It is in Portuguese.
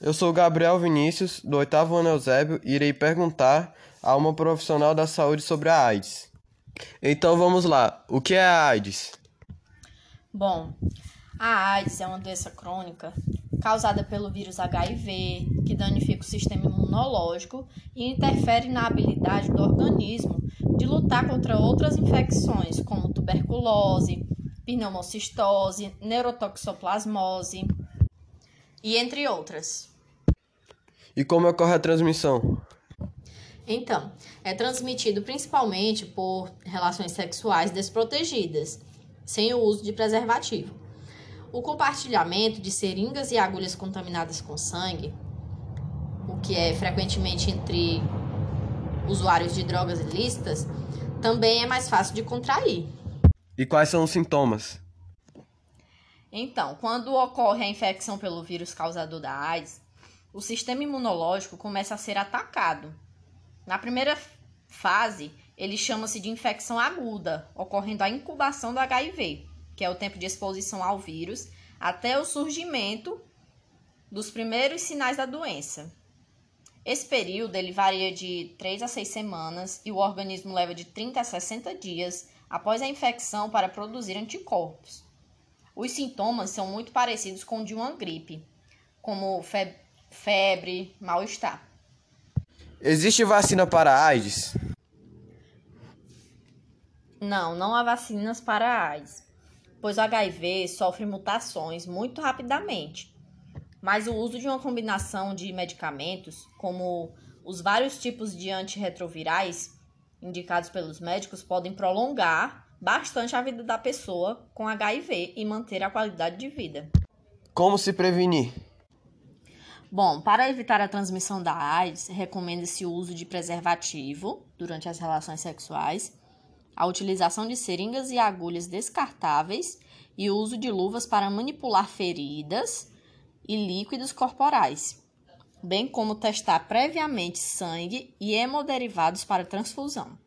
Eu sou Gabriel Vinícius, do oitavo ano Eusébio, e irei perguntar a uma profissional da saúde sobre a AIDS. Então vamos lá, o que é a AIDS? Bom, a AIDS é uma doença crônica causada pelo vírus HIV, que danifica o sistema imunológico e interfere na habilidade do organismo de lutar contra outras infecções, como tuberculose, pneumocistose, neurotoxoplasmose e entre outras. E como ocorre a transmissão? Então, é transmitido principalmente por relações sexuais desprotegidas, sem o uso de preservativo. O compartilhamento de seringas e agulhas contaminadas com sangue, o que é frequentemente entre usuários de drogas ilícitas, também é mais fácil de contrair. E quais são os sintomas? Então, quando ocorre a infecção pelo vírus causador da AIDS, o sistema imunológico começa a ser atacado. Na primeira fase, ele chama-se de infecção aguda, ocorrendo a incubação do HIV, que é o tempo de exposição ao vírus, até o surgimento dos primeiros sinais da doença. Esse período ele varia de 3 a 6 semanas e o organismo leva de 30 a 60 dias após a infecção para produzir anticorpos. Os sintomas são muito parecidos com o de uma gripe, como febre, mal-estar. Existe vacina para AIDS? Não, não há vacinas para AIDS, pois o HIV sofre mutações muito rapidamente. Mas o uso de uma combinação de medicamentos, como os vários tipos de antirretrovirais indicados pelos médicos, podem prolongar bastante a vida da pessoa com HIV e manter a qualidade de vida. Como se prevenir? Bom, para evitar a transmissão da AIDS, recomenda-se o uso de preservativo durante as relações sexuais, a utilização de seringas e agulhas descartáveis e o uso de luvas para manipular feridas e líquidos corporais, bem como testar previamente sangue e hemoderivados para transfusão.